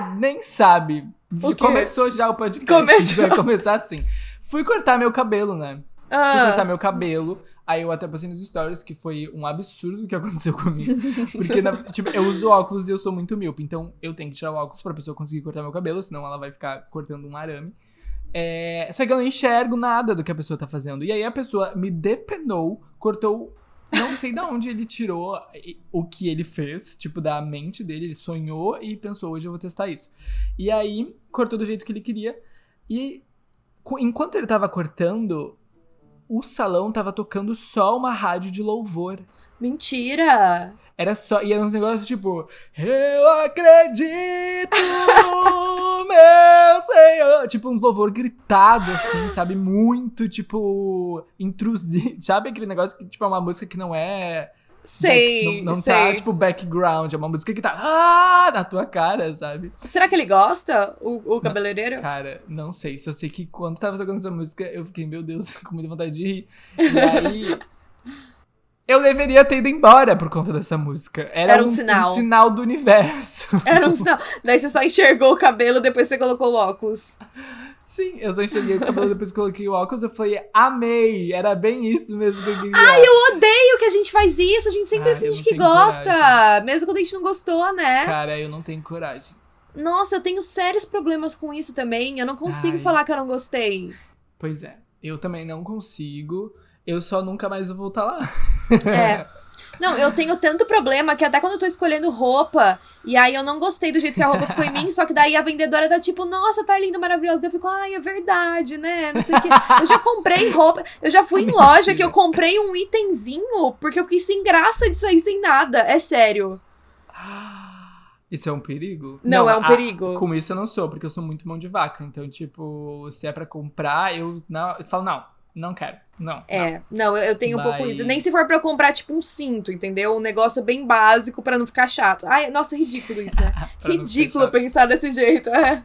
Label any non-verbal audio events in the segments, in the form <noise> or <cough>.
Ah, nem sabe. Começou já o podcast. Começou. Vai começar assim. Fui cortar meu cabelo, né? Fui Ah, cortar meu cabelo. Aí eu até postei nos stories que foi um absurdo o que aconteceu comigo. Porque, na- <laughs> tipo, eu uso óculos e eu sou muito míope. Então eu tenho que tirar o óculos pra pessoa conseguir cortar meu cabelo, senão ela vai ficar cortando um arame. É, Só que eu não enxergo nada do que a pessoa tá fazendo. E aí a pessoa me depenou, cortou. Não sei de onde ele tirou o que ele fez, tipo, da mente dele. Ele sonhou e pensou, hoje eu vou testar isso. E aí, cortou do jeito que ele queria. E enquanto ele tava cortando, o salão tava tocando só uma rádio de louvor. mentira! Era só. E era uns negócios tipo. Eu acredito <laughs> meu Senhor. Tipo, um louvor gritado, assim, <gasps> sabe? Muito, tipo. intrusivo. <laughs> Sabe aquele negócio que, tipo, é uma música que não é. Sei, back- não, não sei. tá, tipo, background. É uma música que tá. Ah! Na tua cara, sabe? Será que ele gosta, o, o cabeleireiro? Cara, não sei. Só sei que quando tava tocando essa música, eu fiquei, meu Deus, <laughs> com muita vontade de rir. <laughs> E aí. Eu deveria ter ido embora por conta dessa música. Era, Era um sinal. sinal do universo. <laughs> Era um sinal. Daí você só enxergou o cabelo depois você colocou o óculos. Sim, eu só enxerguei o cabelo depois que coloquei o óculos. Eu falei, amei. Era bem isso mesmo que eu queria. Ai, eu odeio que a gente faz isso. A gente sempre Ah, eu finge que gosta. coragem. Mesmo quando a gente não gostou, né? Cara, eu não tenho coragem. Nossa, eu tenho sérios problemas com isso também. Eu não consigo Ai. falar que eu não gostei. Pois é, eu também não consigo. Eu só nunca mais vou voltar lá. É. Não, eu tenho tanto problema que até quando eu tô escolhendo roupa, e aí eu não gostei do jeito que a roupa ficou em mim, só que daí a vendedora tá tipo, nossa, tá lindo, maravilhoso. Daí eu fico, ai, é verdade, né? Não sei o quê. Eu já comprei roupa, eu já fui em Mentira. loja que eu comprei um itemzinho, porque eu fiquei sem graça de sair sem nada. É sério. Isso é um perigo? Não, é um a- perigo. Com isso eu não sou, porque eu sou muito mão de vaca. Então, tipo, se é pra comprar, eu, não, eu falo, não, não quero. Não. não. É, não, eu, eu tenho um pouco Mas- isso. Nem se for pra eu comprar, tipo, um cinto, entendeu? Um negócio bem básico pra não ficar chato. Ai, nossa, é ridículo isso, né? <laughs> Não ridículo pensar desse jeito, é.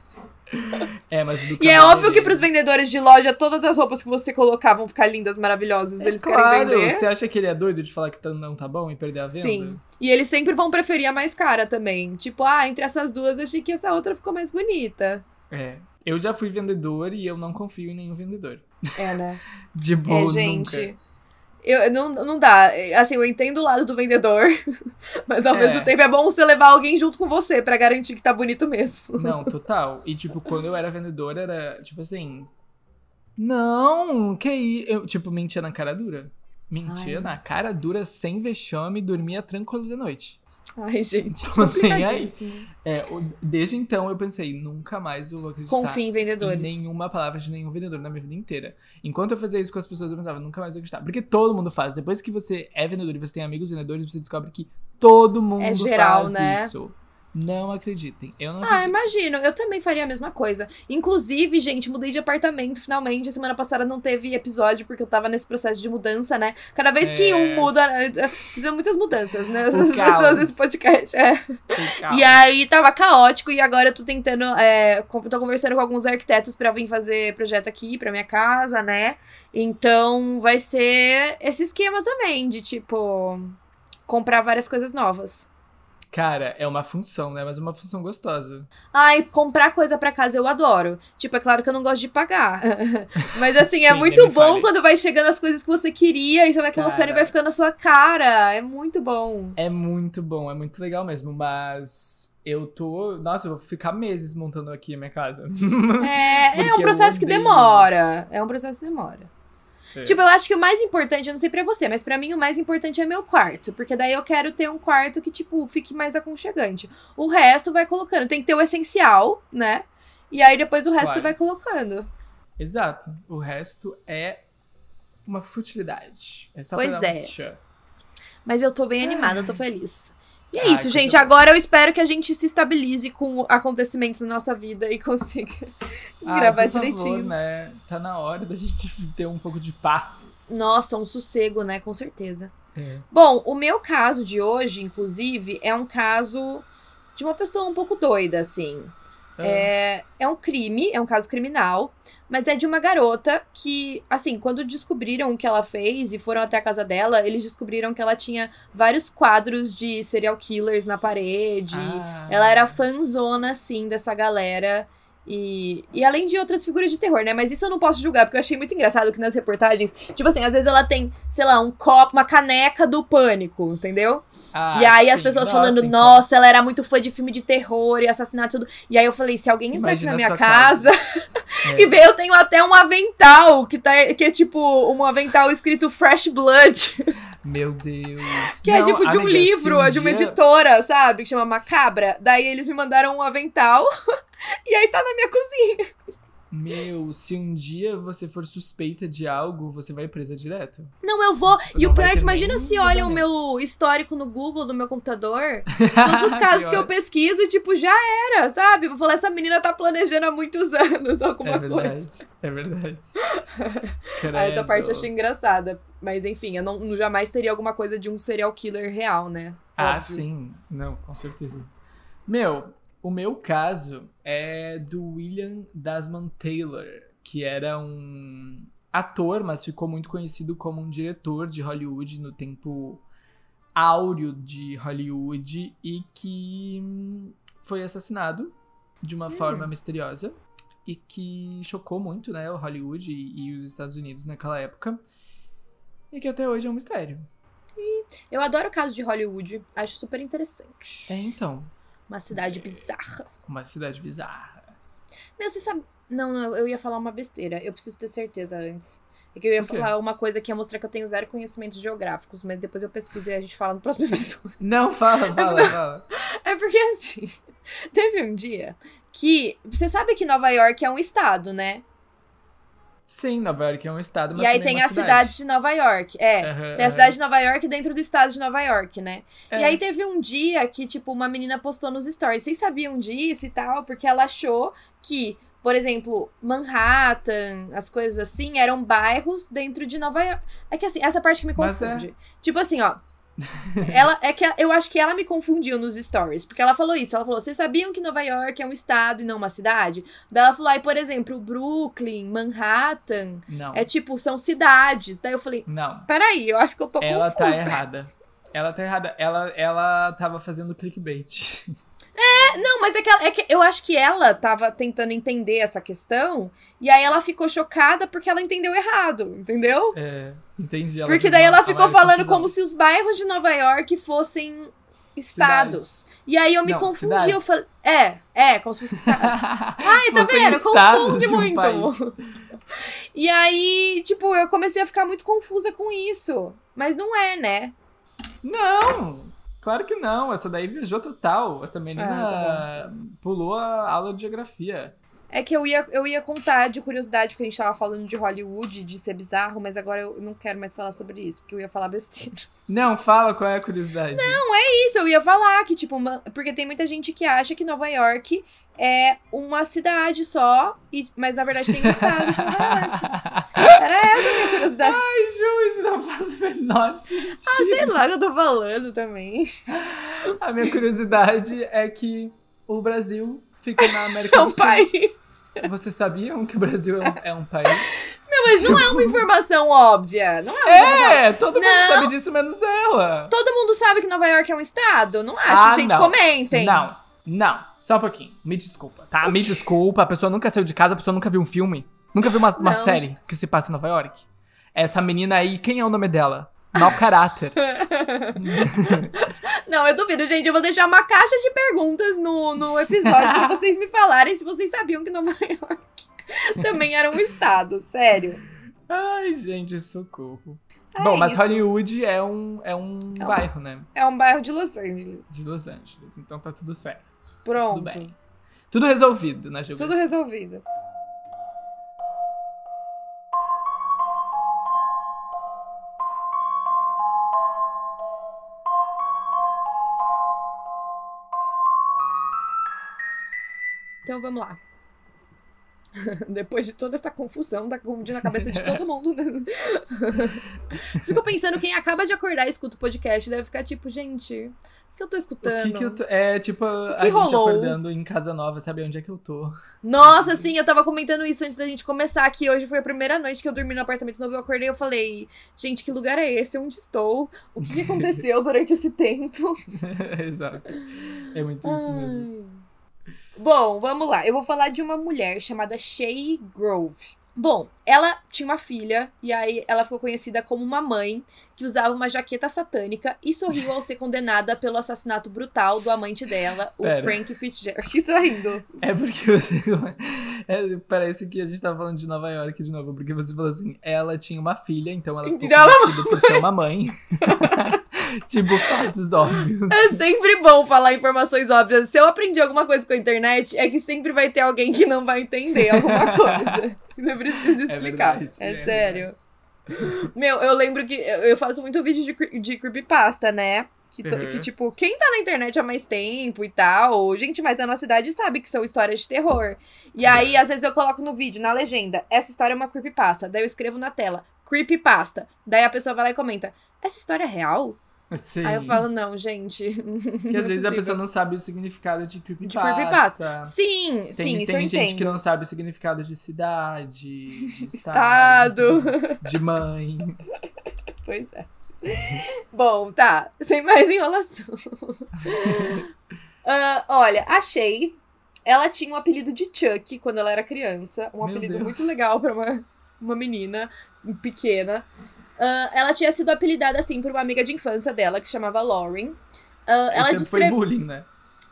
É, mas E é óbvio que pros vendedores de loja, todas as roupas que você colocar vão ficar lindas, maravilhosas. É Eles claro, querem vender. Você acha que ele é doido de falar que tá- não tá bom e perder a venda? Sim. E eles sempre vão preferir a mais cara também. Tipo, ah, entre essas duas, achei que essa outra ficou mais bonita. É. Eu já fui vendedor e eu não confio em nenhum vendedor. É, né? <laughs> De boa, é, gente. nunca. Eu, não, não dá. Assim, eu entendo o lado do vendedor, <laughs> mas ao É. mesmo tempo é bom você levar alguém junto com você pra garantir que tá bonito mesmo. <laughs> Não, total. E, tipo, quando eu era vendedor, era, tipo assim... Não, que isso? Eu, tipo, mentia na cara dura. Mentia Ai. na cara dura, sem vexame, dormia tranquilo de noite. Ai, gente. Tô <laughs> nem aí. É, desde então eu pensei, nunca mais eu vou acreditar Confie em em vendedores. nenhuma palavra de nenhum vendedor na minha vida inteira. Enquanto eu fazia isso com as pessoas, eu pensava, nunca mais vou acreditar. Porque todo mundo faz. Depois que você é vendedor e você tem amigos vendedores, você descobre que todo mundo É geral, faz né? isso. Não acreditem. Eu não Ah, acredito. imagino. Eu também faria a mesma coisa. Inclusive, gente, mudei de apartamento finalmente. Semana passada não teve episódio porque eu tava nesse processo de mudança, né? Cada vez que É. um muda, eh, fizeram muitas mudanças, né? As pessoas desse podcast. É. E aí tava caótico e agora eu tô tentando. É, tô conversando com alguns arquitetos pra vir fazer projeto aqui pra minha casa, né? Então vai ser esse esquema também de tipo comprar várias coisas novas. Cara, é uma função, né? Mas é uma função gostosa. Ai, comprar coisa pra casa eu adoro. Tipo, é claro que eu não gosto de pagar. <laughs> Mas assim, é Sim, muito nem me bom fale. quando vai chegando as coisas que você queria e você vai colocando Cara. e vai ficando na sua cara. É muito bom. É muito bom, é muito legal mesmo, mas eu tô. Nossa, eu vou ficar meses montando aqui a minha casa. <laughs> É, é um processo que demora. É um processo que demora. É. Tipo, eu acho que o mais importante, eu não sei pra você, mas pra mim o mais importante é meu quarto. Porque daí eu quero ter um quarto que, tipo, fique mais aconchegante. O resto vai colocando. Tem que ter o essencial, né? E aí depois o resto Claro. você vai colocando. Exato. O resto é uma futilidade. É só Pois pra é. Mas eu tô bem animada, eu tô feliz. E é Ai, isso, gente. boa. Agora eu espero que a gente se estabilize com acontecimentos na nossa vida e consiga <laughs> Ai, gravar por favor, direitinho. né? Tá na hora da gente <laughs> ter um pouco de paz. Nossa, um sossego, né? Com certeza. É. Bom, o meu caso de hoje, inclusive, é um caso de uma pessoa um pouco doida, assim. É, é um crime, é um caso criminal, mas é de uma garota que, assim, quando descobriram o que ela fez e foram até a casa dela, eles descobriram que ela tinha vários quadros de serial killers na parede. Ah. Ela era fanzona, assim, dessa galera. E, e além de outras figuras de terror, né? Mas isso eu não posso julgar, porque eu achei muito engraçado que nas reportagens, tipo assim, às vezes ela tem, sei lá, um copo, uma caneca do pânico, entendeu? Ah, e aí as sim. pessoas Nossa, falando, então. nossa, ela era muito fã de filme de terror e assassinato tudo. E aí eu falei, se alguém entrar aqui na minha sua casa, <laughs> É. e ver, eu tenho até um avental, que, tá, que é tipo um avental escrito Fresh Blood, <laughs> Meu Deus. que é Não, tipo de um amiga, livro, um de uma editora, sabe? Que chama Macabra. Daí eles me mandaram um avental, <laughs> e aí tá na minha cozinha. Meu, se um dia você for suspeita de algo, você vai presa direto. Não, eu vou. E Não o pior é que imagina se olham o meu histórico no Google do meu computador. <laughs> Todos os casos que eu pesquiso, tipo, já era, sabe? Vou falar, essa menina tá planejando há muitos <laughs> anos alguma É verdade. coisa. É verdade. <laughs> Ah, essa parte eu achei engraçada. Mas enfim, eu não, não jamais teria alguma coisa de um serial killer real, né? Ah, Óbvio. sim. Não, com certeza. Meu, o meu caso é do William Desmond Taylor, que era um ator, mas ficou muito conhecido como um diretor de Hollywood no tempo áureo de Hollywood e que hum, foi assassinado de uma forma misteriosa e que chocou muito, né, o Hollywood e, e os Estados Unidos naquela época. E que até hoje é um mistério. Eu adoro o caso de Hollywood. Acho super interessante. É, então, Uma cidade bizarra. uma cidade bizarra. Meu, você sabe. Não, não, eu ia falar uma besteira. Eu preciso ter certeza antes. É que eu ia falar uma coisa que ia mostrar que eu tenho zero conhecimentos geográficos, mas depois eu pesquiso e a gente fala no próximo <laughs> episódio. Não, fala, fala, fala. É porque assim, <laughs> teve um dia que. Você sabe que Nova York é um estado, né? Sim, Nova York é um estado, mas e aí também tem a cidade de Nova York. É. Aham, Tem a cidade de Nova York dentro do estado de Nova York, né? É. E aí teve um dia que, tipo, uma menina postou nos stories. Vocês sabiam disso e tal? Porque ela achou que, por exemplo, Manhattan, as coisas assim, eram bairros dentro de Nova York. É que assim, essa parte que me é. confunde. Tipo assim, ó. <laughs> ela é que eu acho que ela me confundiu nos stories, porque ela falou isso, ela falou: "Vocês sabiam que Nova York é um estado e não uma cidade?" Daí ela falou: "Aí, por exemplo, Brooklyn, Manhattan, Não, é tipo, são cidades". Daí eu falei: não. "Peraí, eu acho que eu tô Ela confusa". tá errada. Ela tá errada. Ela, ela tava fazendo clickbait. <laughs> Não, mas é que, ela- é que eu acho que ela tava tentando entender essa questão e aí ela ficou chocada porque ela entendeu errado, entendeu? É, entendi. Ela porque daí ela ficou falando confusão. como se os bairros de Nova York fossem estados. E aí eu me Não, confundi, cidades. eu falei, é, é, como se fosse estado. <laughs> Ai, tá vendo? Confunde muito. <laughs> E aí, tipo, eu comecei a ficar muito confusa com isso. Mas não é, né? Não! Claro que não. Essa daí viajou total. Essa menina Ah, pulou a aula de geografia. É que eu ia, eu ia contar de curiosidade, porque a gente tava falando de Hollywood, de ser bizarro, mas agora eu não quero mais falar sobre isso, porque eu ia falar besteira. Não, fala qual é a curiosidade. Isso, eu ia falar que, tipo, uma- porque tem muita gente que acha que Nova York é uma cidade só, e, mas na verdade tem um estado de Nova York. <laughs> Era essa a minha curiosidade. Ai, Ju, isso não faz o menor sentido. Sei lá que eu tô falando também. A minha curiosidade é que o Brasil fica na América É do um Sul. país. Vocês sabiam que o Brasil é um, é um país? Não, mas não é uma informação óbvia. Não é uma informação. É, todo mundo Não. sabe disso menos ela. Todo mundo sabe que Nova York é um estado? Não acho, Ah, gente. não. Comentem. Não, não. Só um pouquinho. Me desculpa, tá? Me desculpa. A pessoa nunca saiu de casa, a pessoa nunca viu um filme. Nunca viu uma, uma série que se passa em Nova York. Essa menina aí, quem é o nome dela? Mau caráter. <laughs> Não, eu duvido, gente. Eu vou deixar uma caixa de perguntas no, no episódio pra <laughs> vocês me falarem se vocês sabiam que Nova York <laughs> também era um estado. Sério. Ai, gente, socorro. É Bom, mas isso. Hollywood é um, é um É um- bairro, né? É um bairro de Los Angeles. De Los Angeles. Então tá tudo certo. Pronto. Tudo bem. Tudo resolvido na geografia. Tudo resolvido. Então vamos lá. <laughs> Depois de toda essa confusão, tá confundindo a cabeça de todo mundo. <laughs> Fico pensando, quem acaba de acordar e escuta o podcast deve ficar tipo, gente, o que eu tô escutando? Que, que eu tô... É tipo a que gente rolou? acordando em casa nova, sabe onde é que eu tô? Nossa, sim, eu tava comentando isso antes da gente começar aqui. Hoje foi a primeira noite que eu dormi no apartamento novo. Eu acordei e eu falei, gente, que lugar é esse? Onde estou? O que <laughs> aconteceu durante esse tempo? Exato. É muito isso mesmo. Bom, vamos lá. Eu vou falar de uma mulher chamada Shay Grove. Bom, ela tinha uma filha e aí ela ficou conhecida como uma mãe que usava uma jaqueta satânica e sorriu ao ser condenada pelo assassinato brutal do amante dela, o Pera. Frank Fitzgerald. <laughs> que está rindo? É porque você. <laughs> é, parece que a gente tava falando de Nova York de novo, porque você falou assim: ela tinha uma filha, então ela ficou Então ela- conhecida por ser uma mãe. <laughs> tipo, fatos óbvios. É sempre bom falar informações óbvias. Se eu aprendi alguma coisa com a internet, é que sempre vai ter alguém que não vai entender alguma coisa. <laughs> Você precisa explicar. verdade, É, é sério. Meu, eu lembro que eu faço muito vídeo de, de creepypasta, né? Que, to- Uhum. que, tipo, quem tá na internet há mais tempo e tal, gente mais da nossa idade sabe que são histórias de terror. E aí, às vezes, eu coloco no vídeo, na legenda, essa história é uma creepypasta. Daí eu escrevo na tela, creepypasta. Daí a pessoa vai lá e comenta, essa história é real? Sim. Aí eu falo, não, gente. <laughs> Que às vezes a pessoa não sabe o significado de creepypasta. creepypasta. Sim, Tem, sim, isso tem eu gente entendo. que não sabe o significado de cidade, de <laughs> estado, Estado. de mãe. Pois é. Bom, tá. Sem mais enrolação. <laughs> Ah, olha, achei. Ela tinha o apelido de Chuck quando ela era criança. Um Meu apelido Deus. muito legal pra uma, uma menina pequena. Ah, ela tinha sido apelidada assim por uma amiga de infância dela que se chamava Lauren. Ah, ela Isso foi descreve. bullying, né?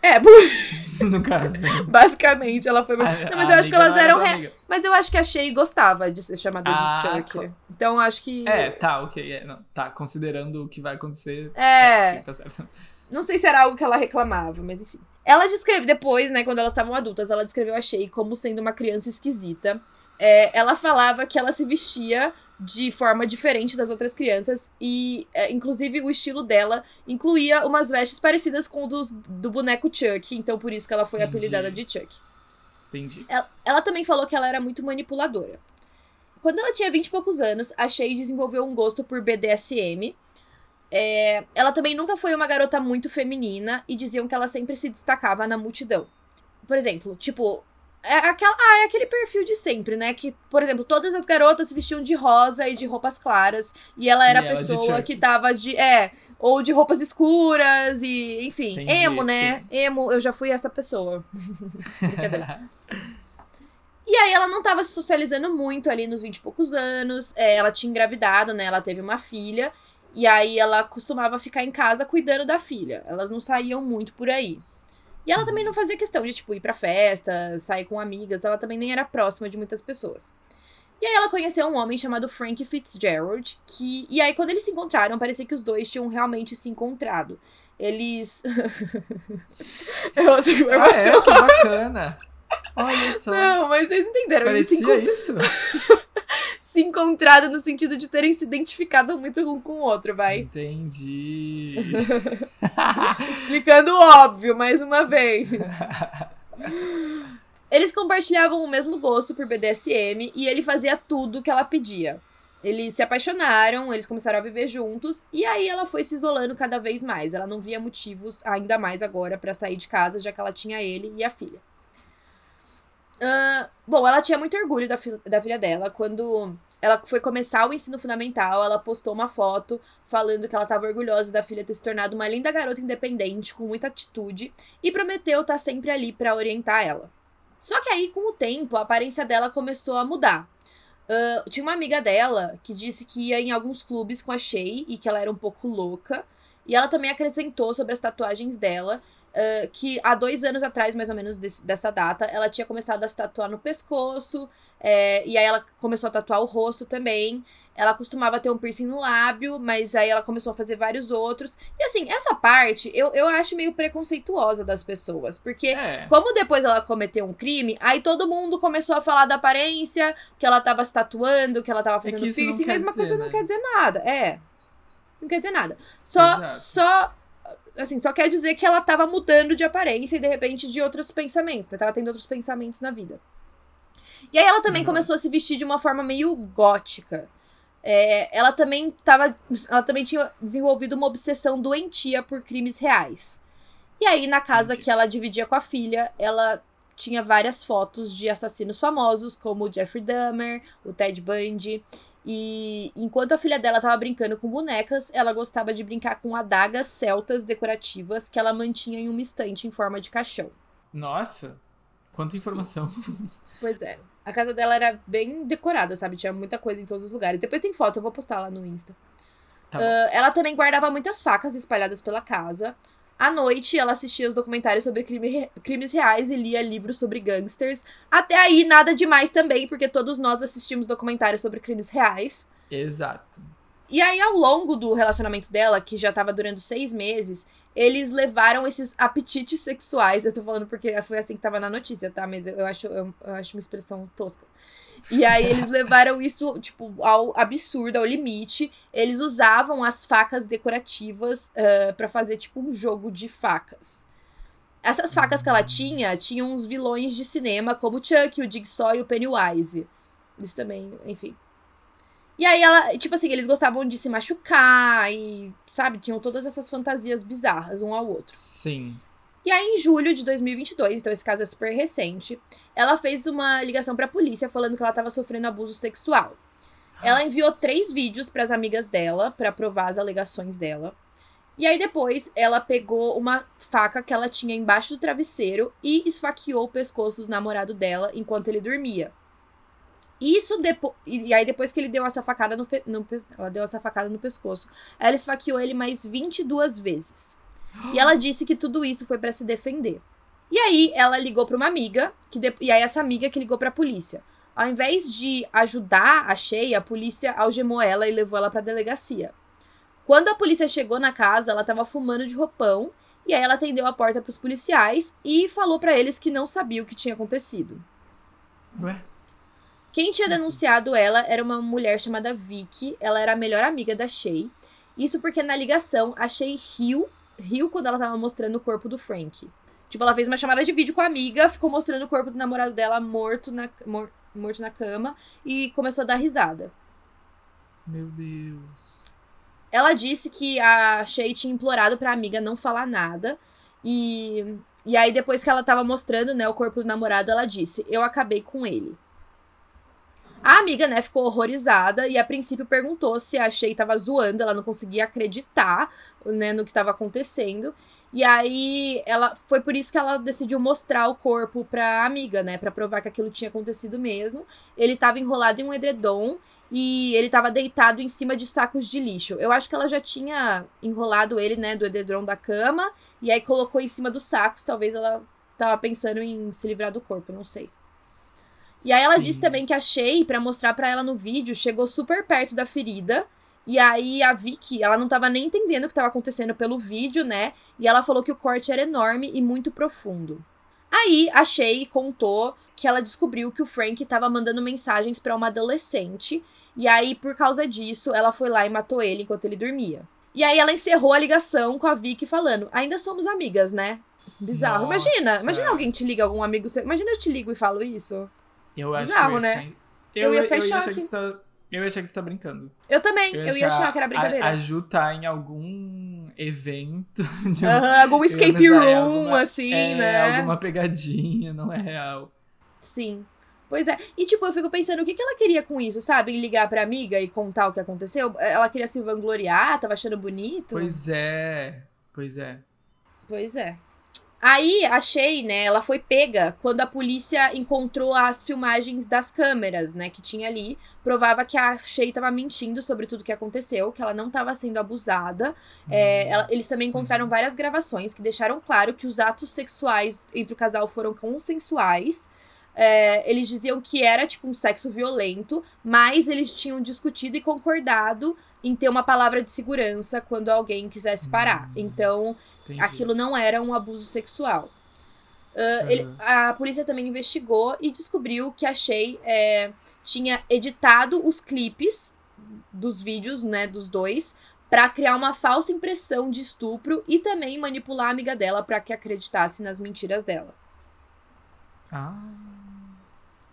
É, <laughs> No caso. <laughs> basicamente ela foi. A- não, mas eu acho que elas eram. re- amiga. Mas eu acho que a Shay gostava de ser chamada Ah, de Chuck. cla- Então acho que. É, tá, ok. É, não, tá, considerando o que vai acontecer. É. Sim, tá certo. Não sei se era algo que ela reclamava, mas enfim. Ela descreve depois, né, quando elas estavam adultas, ela descreveu a Shay como sendo uma criança esquisita. É, ela falava que ela se vestia de forma diferente das outras crianças e, é, inclusive, o estilo dela incluía umas vestes parecidas com o dos, do boneco Chuck, então por isso que ela foi Entendi. apelidada de Chuck. Entendi. Ela, ela também falou que ela era muito manipuladora. Quando ela tinha 20 e poucos anos, a Shay desenvolveu um gosto por BDSM. É, ela também nunca foi uma garota muito feminina e diziam que ela sempre se destacava na multidão. Por exemplo, tipo, é, aquela, ah, é aquele perfil de sempre, né? Que, por exemplo, todas as garotas se vestiam de rosa e de roupas claras. E ela era E a ela pessoa que tava de. É, ou de roupas escuras e, enfim, Entendi, emo, né? sim. Emo, eu já fui essa pessoa. <laughs> Brincadeira. <laughs> E aí ela não tava se socializando muito ali nos 20 e poucos anos. É, ela tinha engravidado, né? Ela teve uma filha. E aí ela costumava ficar em casa cuidando da filha. Elas não saíam muito por aí. E ela também não fazia questão de, tipo, ir pra festa, sair com amigas. Ela também nem era próxima de muitas pessoas. E aí ela conheceu um homem chamado Frank Fitzgerald, que... E aí, quando eles se encontraram, parecia que os dois tinham realmente se encontrado. Eles... <laughs> é outra Ah, é? Que bacana. Olha só. Não, mas vocês entenderam. Eles se, Parecia encont- isso? <laughs> se encontraram no sentido de terem se identificado muito um com o outro, vai. Entendi. <laughs> Explicando óbvio, mais uma vez. Eles compartilhavam o mesmo gosto por BDSM e ele fazia tudo que ela pedia. Eles se apaixonaram, eles começaram a viver juntos e aí ela foi se isolando cada vez mais. Ela não via motivos ainda mais agora pra sair de casa, já que ela tinha ele e a filha. Bom, ela tinha muito orgulho da, fi- da filha dela. Quando ela foi começar o ensino fundamental, ela postou uma foto falando que ela estava orgulhosa da filha ter se tornado uma linda garota independente, com muita atitude, e prometeu estar sempre ali pra orientar ela. Só que aí, com o tempo, a aparência dela começou a mudar. Ah, tinha uma amiga dela que disse que ia em alguns clubes com a Shay e que ela era um pouco louca. E ela também acrescentou sobre as tatuagens dela. Que há dois anos atrás, mais ou menos desse- dessa data, ela tinha começado a se tatuar no pescoço, é, e aí ela começou a tatuar o rosto também. Ela costumava ter um piercing no lábio, mas aí ela começou a fazer vários outros. E assim, essa parte eu, eu acho meio preconceituosa das pessoas, porque É. como depois ela cometeu um crime, aí todo mundo começou a falar da aparência, que ela tava se tatuando, que ela tava fazendo É isso não piercing, dizer, coisa né? não quer dizer nada. É. Não quer dizer nada. Só, Exato. só, assim, só quer dizer que ela tava mudando de aparência e de repente de outros pensamentos. Ela tava tendo outros pensamentos na vida. E aí ela também Legal. começou a se vestir de uma forma meio gótica. É, ela também tava, ela também tinha desenvolvido uma obsessão doentia por crimes reais. E aí na casa Entendi. que ela dividia com a filha, ela tinha várias fotos de assassinos famosos, como o Jeffrey Dahmer, o Ted Bundy. E enquanto a filha dela tava brincando com bonecas, ela gostava de brincar com adagas celtas decorativas que ela mantinha em uma estante em forma de caixão. Nossa, quanta informação. <laughs> Pois é. A casa dela era bem decorada, sabe? Tinha muita coisa em todos os lugares. Depois tem foto, eu vou postar lá no Insta. Tá. Ah, ela também guardava muitas facas espalhadas pela casa. À noite, ela assistia os documentários sobre crime crimes reais e lia livros sobre gangsters. Até aí, nada demais também, porque todos nós assistimos documentários sobre crimes reais. Exato. E aí, ao longo do relacionamento dela, que já tava durando seis meses, eles levaram esses apetites sexuais. Eu tô falando porque foi assim que tava na notícia, tá? Mas eu acho, eu, eu acho uma expressão tosca. E aí, eles <laughs> levaram isso, tipo, ao absurdo, ao limite. Eles usavam as facas decorativas para pra fazer, tipo, um jogo de facas. Essas facas que ela tinha, tinham uns vilões de cinema, como o Chuck, o Jigsaw e o Pennywise. Isso também, enfim. E aí ela, tipo assim, eles gostavam de se machucar e, sabe, tinham todas essas fantasias bizarras um ao outro. Sim. E aí em julho de 2022, então esse caso é super recente, ela fez uma ligação pra polícia falando que ela tava sofrendo abuso sexual. Ela enviou três vídeos pras amigas dela pra provar as alegações dela. E aí depois ela pegou uma faca que ela tinha embaixo do travesseiro e esfaqueou o pescoço do namorado dela enquanto ele dormia. Isso depois. E aí, depois que ele deu essa facada no, fe- no Ela deu essa facada no pescoço. Ela esfaqueou ele mais 22 vezes. E ela disse que tudo isso foi pra se defender. E aí, ela ligou pra uma amiga, que de- e aí essa amiga que ligou pra polícia. Ao invés de ajudar a Sheia, a polícia algemou ela e levou ela pra delegacia. Quando a polícia chegou na casa, ela tava fumando de roupão, e aí ela atendeu a porta pros policiais e falou pra eles que não sabia o que tinha acontecido. Ué? Quem tinha assim? denunciado ela era uma mulher chamada Vicky. Ela era a melhor amiga da Shay. Isso porque na ligação a Shay riu, riu quando ela tava mostrando o corpo do Frank. Tipo, ela fez uma chamada de vídeo com a amiga, ficou mostrando o corpo do namorado dela morto na, mor- morto na cama e começou a dar risada. Meu Deus. Ela disse que a Shay tinha implorado pra amiga não falar nada. E, e aí, depois que ela tava mostrando, né, o corpo do namorado, ela disse: Eu acabei com ele. A amiga, né, ficou horrorizada e a princípio perguntou se a Shay tava zoando, ela não conseguia acreditar, né, no que tava acontecendo. E aí, ela foi por isso que ela decidiu mostrar o corpo pra amiga, né, Pra provar que aquilo tinha acontecido mesmo. Ele tava enrolado em um edredom e ele tava deitado em cima de sacos de lixo. Eu acho que ela já tinha enrolado ele, né, do edredom da cama e aí colocou em cima dos sacos, talvez ela tava pensando em se livrar do corpo, não sei. E aí ela Sim. disse também que a Shay, pra mostrar pra ela no vídeo, chegou super perto da ferida. E aí a Vicky, ela não tava nem entendendo o que tava acontecendo pelo vídeo, né? E ela falou que o corte era enorme e muito profundo. Aí a Shay contou que ela descobriu que o Frank tava mandando mensagens pra uma adolescente. E aí, por causa disso, ela foi lá e matou ele enquanto ele dormia. E aí ela encerrou a ligação com a Vicky falando: ainda somos amigas, né? Bizarro. Nossa. Imagina, imagina alguém te liga, algum amigo seu. Imagina eu te ligo e falo isso. Eu acho Bizarro, que eu ia né? Eu Eu, ia ficar em choque. Eu ia achar que tu tá brincando. Eu também, eu ia achar que era brincadeira. A, a Ju tá em algum evento. <laughs> De Aham, algum ia escape em room, alguma- assim, é, né? alguma pegadinha, não é real. Sim. Pois é. E, tipo, eu fico pensando, o que, que ela queria com isso, sabe? Ligar pra amiga e contar o que aconteceu? Ela queria se vangloriar, tava achando bonito? Pois é, pois é. Pois é. Aí, a Shay, né, ela foi pega quando a polícia encontrou as filmagens das câmeras, né, que tinha ali. Provava que a Shay tava mentindo sobre tudo que aconteceu, que ela não tava sendo abusada. É, ela- eles também encontraram várias gravações que deixaram claro que os atos sexuais entre o casal foram consensuais. É, eles diziam que era, tipo, um sexo violento, mas eles tinham discutido e concordado em ter uma palavra de segurança quando alguém quisesse parar. Hum. Então, Entendi. aquilo não era um abuso sexual. Ah, ele- Aham. a polícia também investigou e descobriu que a Shay é, tinha editado os clipes dos vídeos, né, dos dois, pra criar uma falsa impressão de estupro e também manipular a amiga dela pra que acreditasse nas mentiras dela. Ah,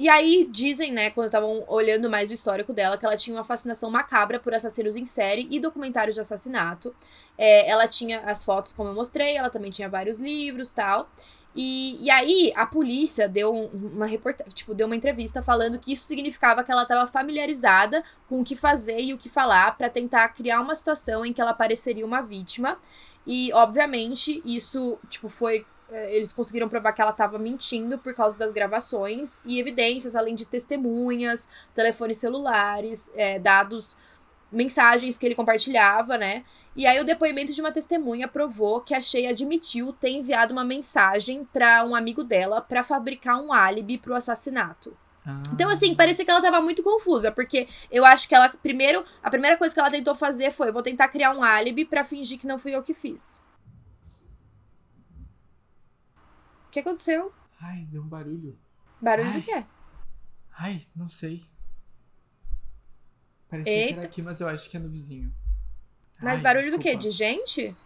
E aí, dizem, né, quando estavam olhando mais o histórico dela, que ela tinha uma fascinação macabra por assassinos em série e documentários de assassinato. É, ela tinha as fotos, como eu mostrei, ela também tinha vários livros tal. E, e aí, a polícia deu uma reportagem, tipo, deu uma entrevista falando que isso significava que ela estava familiarizada com o que fazer e o que falar para tentar criar uma situação em que ela pareceria uma vítima. E, obviamente, isso, tipo, foi eles conseguiram provar que ela estava mentindo por causa das gravações e evidências, além de testemunhas, telefones celulares, é, dados, mensagens que ele compartilhava, né? E aí o depoimento de uma testemunha provou que a Shea admitiu ter enviado uma mensagem para um amigo dela para fabricar um álibi para o assassinato. Ah. Então, assim, parecia que ela tava muito confusa, porque eu acho que ela, primeiro, a primeira coisa que ela tentou fazer foi: vou tentar criar um álibi para fingir que não fui eu que fiz. O que aconteceu? Ai, deu um barulho. Barulho Ai. do quê? Ai, não sei. Parecia que era aqui, mas eu acho que é no vizinho. Mas Ai, barulho do quê? desculpa. De gente?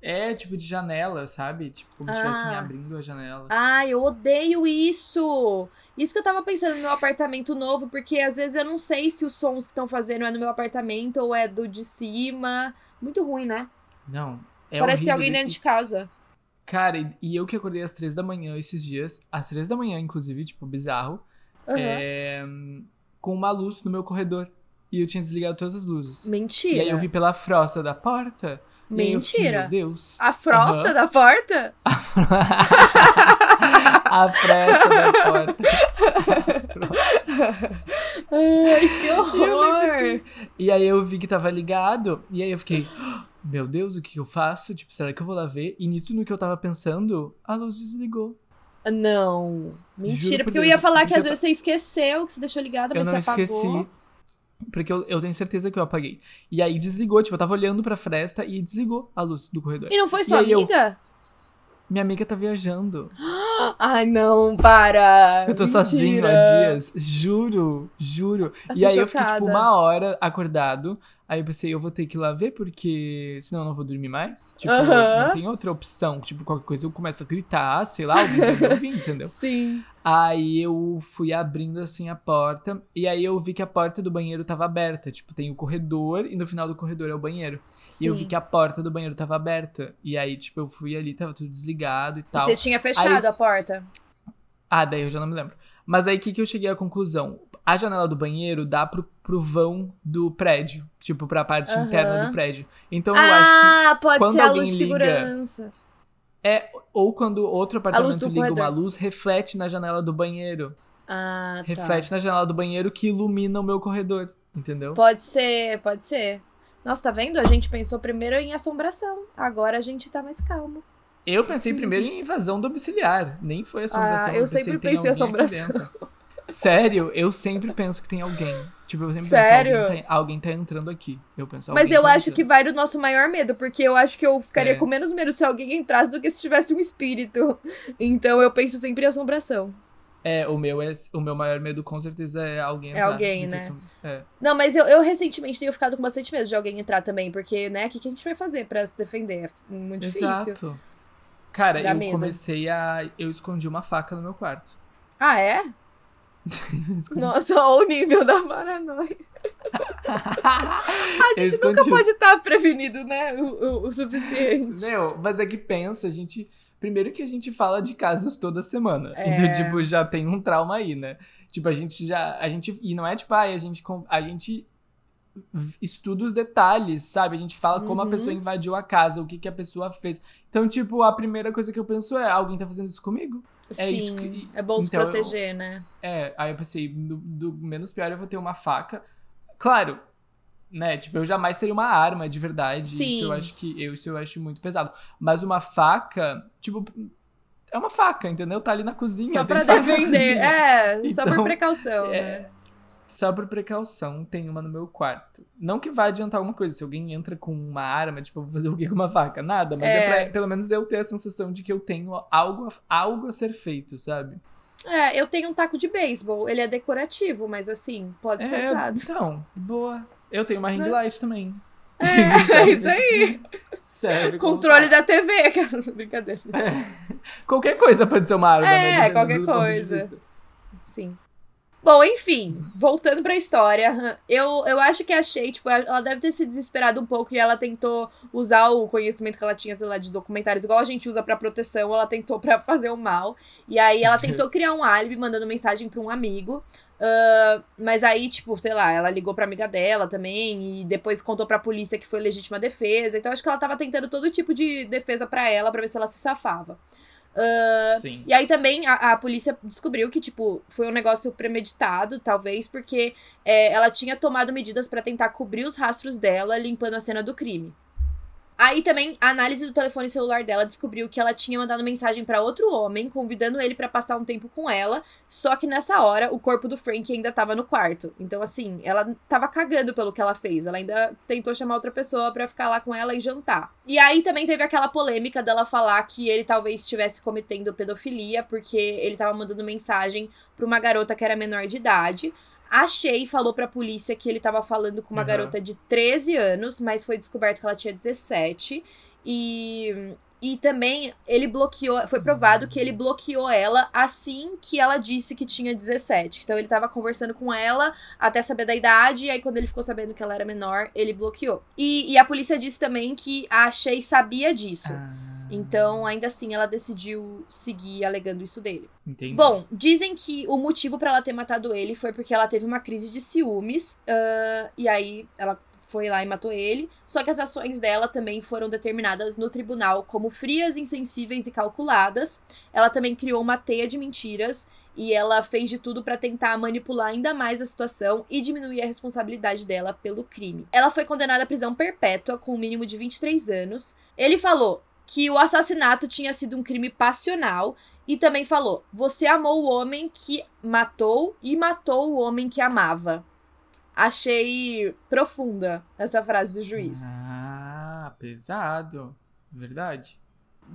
É, tipo de janela, sabe? Tipo, como se estivessem Ah. abrindo a janela. Ai, eu odeio isso! Isso que eu tava pensando no meu apartamento novo, porque às vezes eu não sei se os sons que estão fazendo é no meu apartamento ou é do de cima. Muito ruim, né? Não, é Parece que tem alguém E- dentro de casa. Cara, e, e eu que acordei às três da manhã esses dias, às três da manhã, inclusive, tipo, bizarro, Aham. é, com uma luz no meu corredor. E eu tinha desligado todas as luzes. Mentira. E aí eu vi pela frosta da porta. E fiquei, Mentira. meu Deus. A frosta Aham. da porta? <laughs> a fresta <laughs> da porta. Ai, que horror! assim. E aí eu vi que tava ligado. E aí eu fiquei, "Ah, meu Deus, o que eu faço? Tipo, será que eu vou lá ver? E nisso no que eu tava pensando, a luz desligou. Não. Mentira, por porque eu ia falar que às eu vezes você esqueceu, que você deixou ligado, eu mas não você apagou. esqueci. Porque eu, eu tenho certeza que eu apaguei. E aí desligou, tipo, eu tava olhando pra fresta e desligou a luz do corredor. E não foi sua E aí eu- amiga? Minha amiga tá viajando. Ai, não, para. Eu tô sozinho há Mentira. dias. Juro, juro. Eu e tô aí eu fiquei, tipo, chocada. uma hora acordado. Aí eu pensei, eu vou ter que ir lá ver, porque senão eu não vou dormir mais. Tipo, Aham. não tem outra opção. Tipo, qualquer coisa eu começo a gritar, sei lá, alguém vai ouvir, entendeu? <laughs> Sim. Aí eu fui abrindo assim a porta. E aí eu vi que a porta do banheiro tava aberta. Tipo, tem o corredor e no final do corredor é o banheiro. E eu vi sim. que a porta do banheiro tava aberta. E aí, tipo, eu fui ali, tava tudo desligado e tal. Você tinha fechado Aí- a porta? Ah, daí eu já não me lembro. Mas aí, o que, que eu cheguei à conclusão? A janela do banheiro dá pro, pro vão do prédio. Tipo, pra parte Aham. interna do prédio. Então eu acho que... ah, pode quando ser a luz de liga- segurança. É, ou quando outro apartamento liga uma corredor. luz, reflete na janela do banheiro. Ah, tá. Reflete na janela do banheiro que ilumina o meu corredor. Entendeu? Pode ser, pode ser. Nossa, tá vendo? A gente pensou primeiro em assombração. Agora a gente tá mais calmo. Eu pensei primeiro em invasão domiciliar. Nem foi assombração. Ah, eu sempre tem pensei em assombração. Sério, eu sempre penso que tem alguém. Tipo, eu sempre Sério? penso, alguém tá, alguém tá entrando aqui. Eu penso, Mas eu tá acho que entrando. vai do nosso maior medo, porque eu acho que eu ficaria É. com menos medo se alguém entrasse do que se tivesse um espírito. <laughs> Então eu penso sempre em assombração. É, o meu, é, o meu maior medo com certeza é alguém É entrar. alguém, do que né? É. Não, mas eu, eu recentemente tenho ficado com bastante medo de alguém entrar também, porque, né, o que, que a gente vai fazer pra se defender? É muito difícil. Exato. Cara, Dá eu medo. comecei a. Eu escondi uma faca no meu quarto. Ah, é? <laughs> Nossa, olha o nível da paranoia. <laughs> A gente nunca pode estar prevenido, né? O, o- o suficiente. Meu, mas é que pensa, a gente. Primeiro que a gente fala de casos toda semana. É. Então, tipo, já tem um trauma aí, né? Tipo, a gente já. A gente, e não é tipo, ai, a gente, a gente estuda os detalhes, sabe? A gente fala como a Uhum. pessoa invadiu a casa, o que, que a pessoa fez. Então, tipo, a primeira coisa que eu penso é: alguém tá fazendo isso comigo? É Sim, isso que- é bom se então eu- proteger, né? É, aí eu pensei, do, do menos pior eu vou ter uma faca. Claro, né? Tipo, eu jamais teria uma arma de verdade. Isso Sim. eu acho que eu, isso eu acho muito pesado. Mas uma faca, tipo, é uma faca, entendeu? Tá ali na cozinha. Só pra defender. É, só por Então, precaução, é, né? Só por precaução, tem uma no meu quarto. Não que vai adiantar alguma coisa. Se alguém entra com uma arma, tipo, vou fazer o quê com uma faca? Nada. Mas é, É. pra, pelo menos eu ter a sensação de que eu tenho algo, algo a ser feito, sabe? É, eu tenho um taco de beisebol. Ele é decorativo, mas assim, pode ser usado. então, boa. Eu tenho uma ring Né? light também. É, <laughs> é isso aí. Sério. Controle da TV, aquela brincadeira. É. Qualquer coisa pode ser uma arma, É, né? Dependendo qualquer coisa. Sim. Bom, enfim, voltando pra história, eu, eu acho que achei, tipo, ela deve ter se desesperado um pouco e ela tentou usar o conhecimento que ela tinha, sei lá, de documentários, igual a gente usa pra proteção, ela tentou pra <laughs> fazer o mal. E aí ela tentou <laughs> criar um álibi, mandando mensagem pra um amigo. Uh, mas aí, tipo, sei lá, ela ligou pra amiga dela também e depois contou pra polícia que foi legítima defesa. Então acho que ela tava tentando todo tipo de defesa para ela, pra ver se ela se safava. Uh, Sim. E aí também a, a, polícia descobriu que, tipo, foi um negócio premeditado, talvez, porque é, ela tinha tomado medidas para tentar cobrir os rastros dela, limpando a cena do crime. Aí também a análise do telefone celular dela descobriu que ela tinha mandado mensagem para outro homem, convidando ele para passar um tempo com ela, só que nessa hora o corpo do Frank ainda tava no quarto. Então assim, ela tava cagando pelo que ela fez. Ela ainda tentou chamar outra pessoa para ficar lá com ela e jantar. E aí também teve aquela polêmica dela falar que ele talvez estivesse cometendo pedofilia porque ele tava mandando mensagem para uma garota que era menor de idade. A Shay falou pra polícia que ele tava falando com uma uhum. garota de 13 anos, mas foi descoberto que ela tinha 17. E, e também ele bloqueou, foi provado que ele bloqueou ela assim que ela disse que tinha 17. Então ele tava conversando com ela até saber da idade, e aí quando ele ficou sabendo que ela era menor, ele bloqueou. E, e a polícia disse também que a Shay sabia disso. Ah. Então, ainda assim, ela decidiu seguir alegando isso dele. Entendi. Bom, dizem que o motivo para ela ter matado ele foi porque ela teve uma crise de ciúmes. Uh, e aí ela foi lá e matou ele. Só que as ações dela também foram determinadas no tribunal como frias, insensíveis e calculadas. Ela também criou uma teia de mentiras e ela fez de tudo para tentar manipular ainda mais a situação e diminuir a responsabilidade dela pelo crime. Ela foi condenada à prisão perpétua com um mínimo de 23 anos. Ele falou: que o assassinato tinha sido um crime passional e também falou: Você amou o homem que matou e matou o homem que amava. Achei profunda essa frase do juiz. Ah, pesado. Verdade.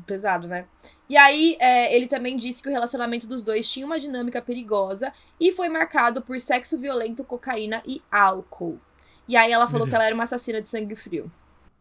Pesado, né? E aí, é, ele também disse que o relacionamento dos dois tinha uma dinâmica perigosa e foi marcado por sexo violento, cocaína e álcool. E aí ela falou que ela era uma assassina de sangue frio.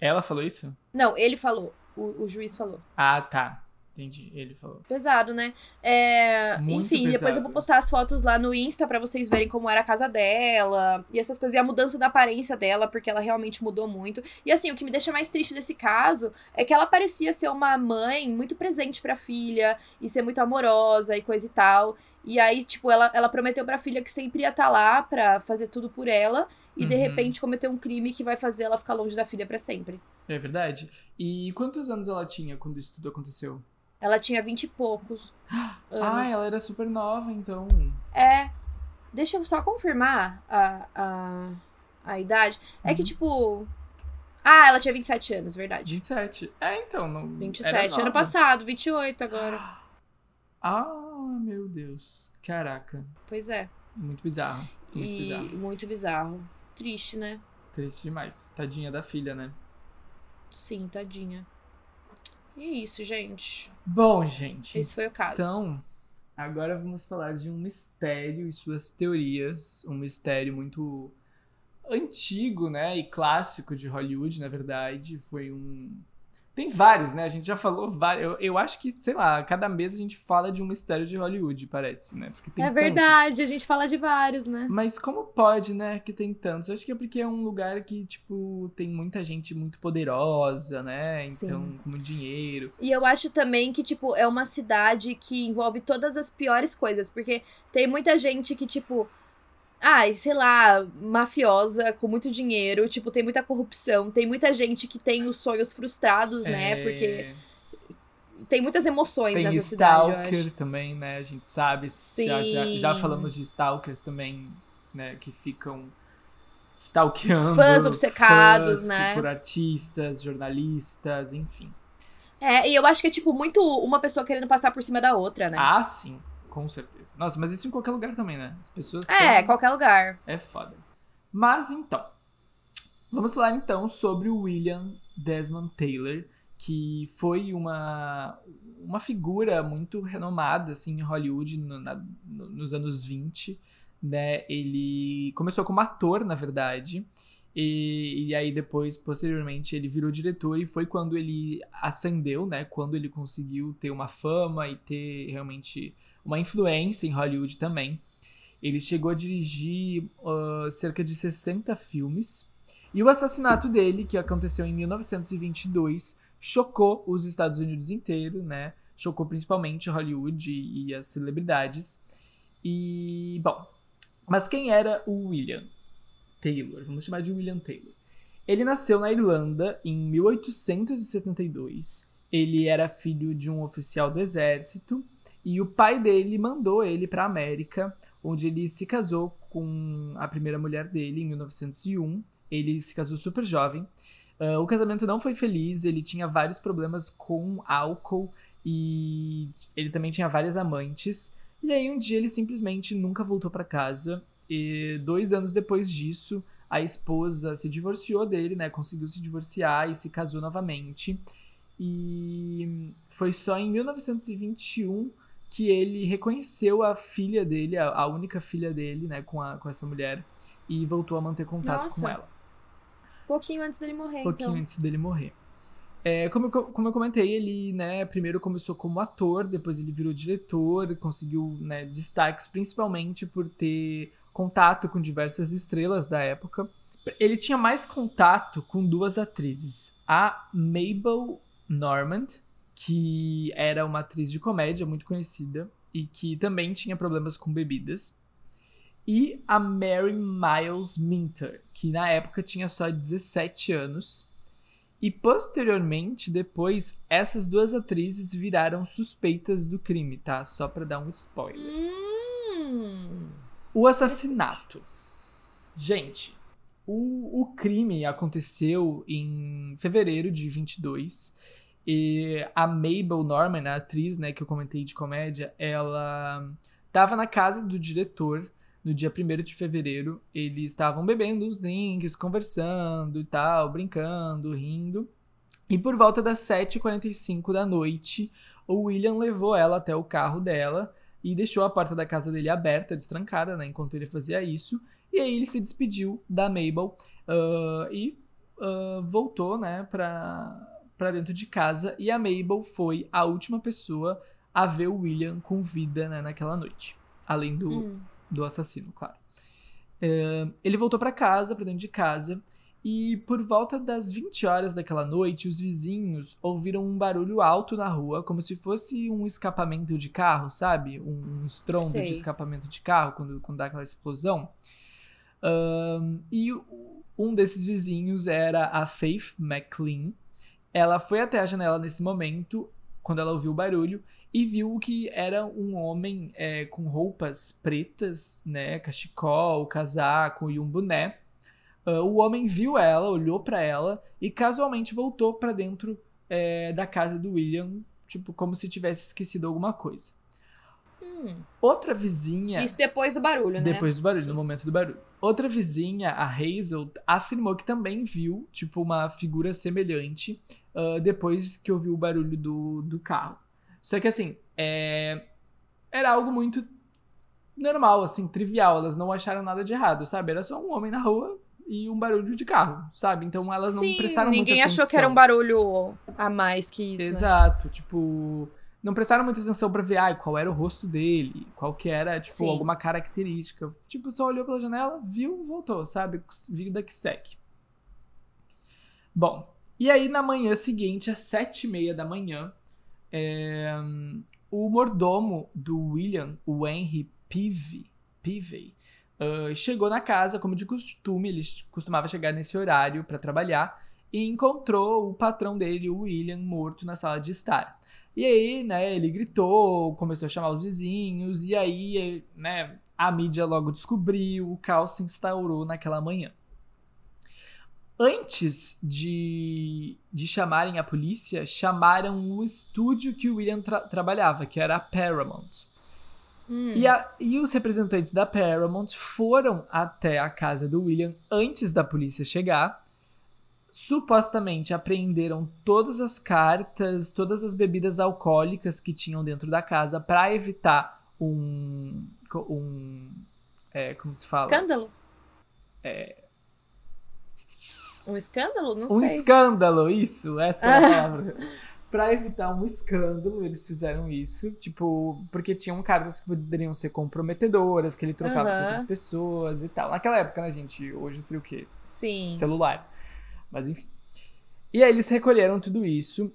Ela falou isso? Não, ele falou o, o juiz falou. Ah, tá. Entendi, ele falou. Pesado, né? É, enfim, pesado. depois eu vou postar as fotos lá no Insta para vocês verem como era a casa dela e essas coisas. E a mudança da aparência dela, porque ela realmente mudou muito. E assim, o que me deixa mais triste desse caso é que ela parecia ser uma mãe muito presente pra filha e ser muito amorosa e coisa e tal. E aí, tipo, ela, ela prometeu pra filha que sempre ia estar tá lá pra fazer tudo por ela. E uhum. de repente cometeu um crime que vai fazer ela ficar longe da filha para sempre. É verdade. E quantos anos ela tinha quando isso tudo aconteceu? Ela tinha vinte e poucos. <gasps> Anos. Ah, ela era super nova, então. É. Deixa eu só confirmar a, a, a idade. É que, uhum. tipo. Ah, ela tinha 27 anos, verdade. 27. É, então. Não 27. Ano passado, 28 agora. <gasps> Ah, meu Deus. Caraca. Pois é. Muito bizarro. Muito e bizarro. Muito bizarro. Triste, né? Triste demais. Tadinha da filha, né? Sim, tadinha. E é isso, gente. Bom, gente. Esse foi o caso. Então, agora vamos falar de um mistério e suas teorias. Um mistério muito antigo, né? E clássico de Hollywood, na verdade. Foi um tem vários, né? A gente já falou vários. Eu, eu acho que, sei lá, cada mês a gente fala de um mistério de Hollywood, parece, né? é verdade, tantos. a gente fala de vários, né? Mas como pode, né, que tem tantos? Eu acho que é porque é um lugar que, tipo, tem muita gente muito poderosa, né? Sim. Então, com dinheiro. E eu acho também que, tipo, é uma cidade que envolve todas as piores coisas. Porque tem muita gente que, tipo ai, sei lá, mafiosa, com muito dinheiro, tipo, tem muita corrupção, tem muita gente que tem os sonhos frustrados, né? É... Porque tem muitas emoções tem nessa cidade. Tem stalker também, né? A gente sabe. Já, já, já falamos de stalkers também, né? Que ficam stalkeando. Fãs obcecados, fãs né? Por artistas, jornalistas, enfim. É, e eu acho que é, tipo, muito uma pessoa querendo passar por cima da outra, né? Ah, sim. Com certeza. Nossa, mas isso em qualquer lugar também, né? As pessoas. É, são... qualquer lugar. É foda. Mas então. Vamos falar então sobre o William Desmond Taylor, que foi uma, uma figura muito renomada assim, em Hollywood no, na, no, nos anos 20. Né? Ele começou como ator, na verdade. E, e, aí depois, posteriormente, ele virou diretor e foi quando ele ascendeu, né? Quando ele conseguiu ter uma fama e ter realmente uma influência em Hollywood também. Ele chegou a dirigir uh, cerca de 60 filmes. E o assassinato dele, que aconteceu em 1922, chocou os Estados Unidos inteiro, né? Chocou principalmente Hollywood e, e as celebridades. E, bom, mas quem era o William Taylor? Vamos chamar de William Taylor. Ele nasceu na Irlanda em 1872. Ele era filho de um oficial do exército e o pai dele mandou ele para a América, onde ele se casou com a primeira mulher dele em 1901. Ele se casou super jovem. Uh, o casamento não foi feliz, ele tinha vários problemas com álcool e ele também tinha várias amantes. E aí um dia ele simplesmente nunca voltou para casa. E dois anos depois disso, a esposa se divorciou dele, né? Conseguiu se divorciar e se casou novamente. E foi só em 1921 que ele reconheceu a filha dele, a, a única filha dele, né, com, a, com essa mulher, e voltou a manter contato Nossa. com ela. Pouquinho antes dele morrer, pouquinho então. antes dele morrer. É, como, eu, como eu comentei, ele né, primeiro começou como ator, depois ele virou diretor, conseguiu né, destaques principalmente por ter contato com diversas estrelas da época. Ele tinha mais contato com duas atrizes, a Mabel Normand, que era uma atriz de comédia muito conhecida e que também tinha problemas com bebidas, e a Mary Miles Minter, que na época tinha só 17 anos. E posteriormente, depois, essas duas atrizes viraram suspeitas do crime, tá? Só pra dar um spoiler. Hum. O assassinato. Gente, o, o crime aconteceu em fevereiro de 22. E a Mabel Norman, a atriz, né, que eu comentei de comédia, ela tava na casa do diretor no dia 1 de fevereiro. Eles estavam bebendo uns drinks, conversando e tal, brincando, rindo. E por volta das 7h45 da noite, o William levou ela até o carro dela e deixou a porta da casa dele aberta, destrancada, né, enquanto ele fazia isso. E aí ele se despediu da Mabel uh, e uh, voltou, né, pra, pra dentro de casa. E a Mabel foi a última pessoa a ver o William com vida né, naquela noite. Além do, Hum. do assassino, claro. Ele voltou para casa, para dentro de casa, e por volta das 20 horas daquela noite, os vizinhos ouviram um barulho alto na rua, como se fosse um escapamento de carro, sabe? Um, um estrondo Sei. de escapamento de carro quando, quando dá aquela explosão. E um desses vizinhos era a Faith McLean. Ela foi até a janela nesse momento, quando ela ouviu o barulho, e viu que era um homem é, com roupas pretas, né, cachecol, casaco e um boné. Ah, o homem viu ela, olhou pra ela e casualmente voltou pra dentro é, da casa do William, tipo como se tivesse esquecido alguma coisa. Hum. Outra vizinha Isso depois do barulho, né? depois do barulho, Sim. no momento do barulho. Outra vizinha, a Hazel, afirmou que também viu, tipo, uma figura semelhante ah, depois que ouviu o barulho do, do carro. Só que, assim, é... era algo muito normal, assim, trivial. Elas não acharam nada de errado, sabe? Era só um homem na rua e um barulho de carro, sabe? Então elas não Sim, prestaram muita ninguém atenção. achou que era um barulho a mais que isso. né? Exato, tipo, não prestaram muita atenção pra ver ai, qual era o rosto dele, qual que era, tipo, Sim. alguma característica. Tipo, só olhou pela janela, viu, voltou, sabe? Vida que segue. Bom, e aí na manhã seguinte, às sete e meia da manhã, é, o mordomo do William, o Henry Peavy, Peavy ah, chegou na casa, como de costume, ele costumava chegar nesse horário pra trabalhar, e encontrou o patrão dele, o William, morto na sala de estar. E aí, né, ele gritou, começou a chamar os vizinhos, e aí, né, a mídia logo descobriu, o caos se instaurou naquela manhã. Antes de, de chamarem a polícia, chamaram o estúdio que o William tra- trabalhava, que era a Paramount. Hum. E, a- e os representantes da Paramount foram até a casa do William antes da polícia chegar. Supostamente apreenderam todas as cartas, todas as bebidas alcoólicas que tinham dentro da casa para evitar um. um é, como se fala? Escândalo? Um escândalo? Não Um sei. escândalo, isso, essa é a <laughs> palavra. pra evitar um escândalo, eles fizeram isso, tipo, porque tinham cartas que poderiam ser comprometedoras, que ele trocava com Aham. outras pessoas e tal. Naquela época, né, gente? Hoje seria o quê? Sim. celular. Mas enfim. E aí eles recolheram tudo isso.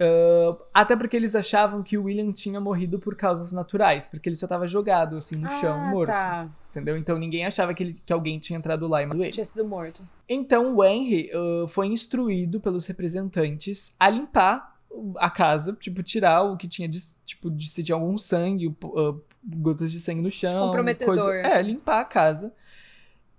ah, até porque eles achavam que o William tinha morrido por causas naturais, porque ele só tava jogado assim no chão, ah, morto. Tá. Entendeu? Então ninguém achava que, ele- que alguém tinha entrado lá e matado ele. Tinha sido morto. Então o Henry ah, foi instruído pelos representantes a limpar a casa, tipo, tirar o que tinha de, tipo, de se tinha algum sangue, ah, gotas de sangue no chão. Comprometedor, coisa- assim. É, limpar a casa.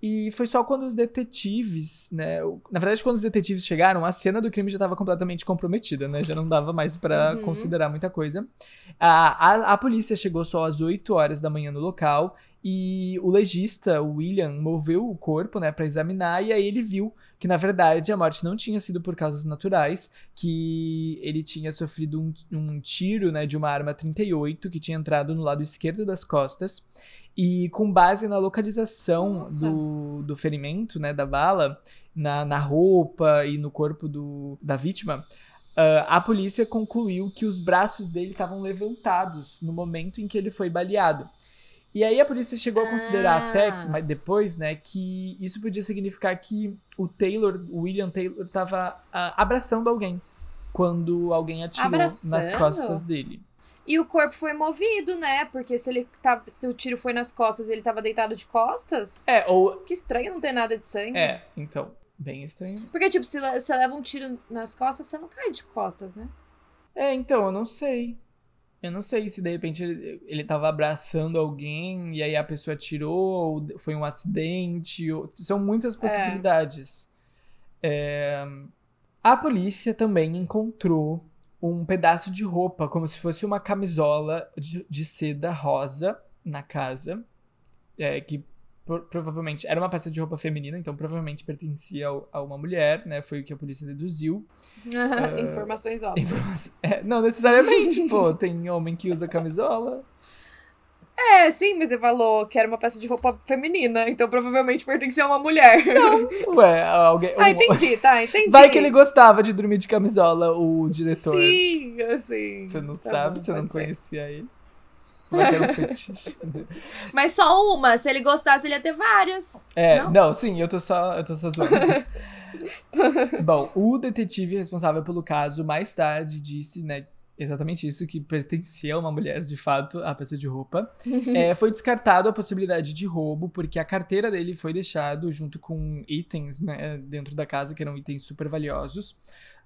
E foi só quando os detetives, né? Na verdade, quando os detetives chegaram, a cena do crime já estava completamente comprometida, né? Já não dava mais pra Uhum. considerar muita coisa. A, a, a polícia chegou só às 8 horas da manhã no local e o legista, o William, moveu o corpo, né, para examinar e aí ele viu que na verdade a morte não tinha sido por causas naturais, que ele tinha sofrido um, um tiro, né, de uma arma 38 que tinha entrado no lado esquerdo das costas. E com base na localização Nossa. do, do ferimento, né, da bala, na, na roupa e no corpo do, da vítima, ah, a polícia concluiu que os braços dele estavam levantados no momento em que ele foi baleado. E aí a polícia chegou a considerar Ah. até mas depois, né, que isso podia significar que o Taylor, o William Taylor, estava abraçando alguém quando alguém atirou nas Abraçando? costas dele. E o corpo foi movido, né? Porque se ele tá, se o tiro foi nas costas e ele tava deitado de costas, É, ou que estranho não ter nada de sangue. é, então, bem estranho. Porque, tipo, se você leva um tiro nas costas, você não cai de costas, né? É, então, eu não sei. Eu não sei se de repente ele, ele tava abraçando alguém e aí a pessoa atirou, ou foi um acidente. Ou... São muitas possibilidades. É, A polícia também encontrou um pedaço de roupa, como se fosse uma camisola de, de seda rosa na casa, é, que provavelmente era uma peça de roupa feminina, então provavelmente pertencia ao- a uma mulher, né? Foi o que a polícia deduziu. <laughs> Informações óbvias. Informação- é, não necessariamente, <laughs> pô, tem homem que usa camisola. É, sim, mas você falou que era uma peça de roupa feminina, então provavelmente pertencia a uma mulher. <laughs> Ué, alguém. ah, um- entendi, tá, entendi. Vai que ele gostava de dormir de camisola, o diretor. Sim, assim. Você não Tá sabe, bom, você não conhecia ele. Vai ter um fetiche. <laughs> Mas só uma, se ele gostasse, ele ia ter várias. É, Não? não? sim, eu tô só, eu tô só zoando. <laughs> Bom, o detetive responsável pelo caso mais tarde disse, né, exatamente isso, que pertencia a uma mulher, de fato, a peça de roupa. <laughs> É, foi descartado a possibilidade de roubo, porque a carteira dele foi deixado junto com itens, né, dentro da casa, que eram itens super valiosos.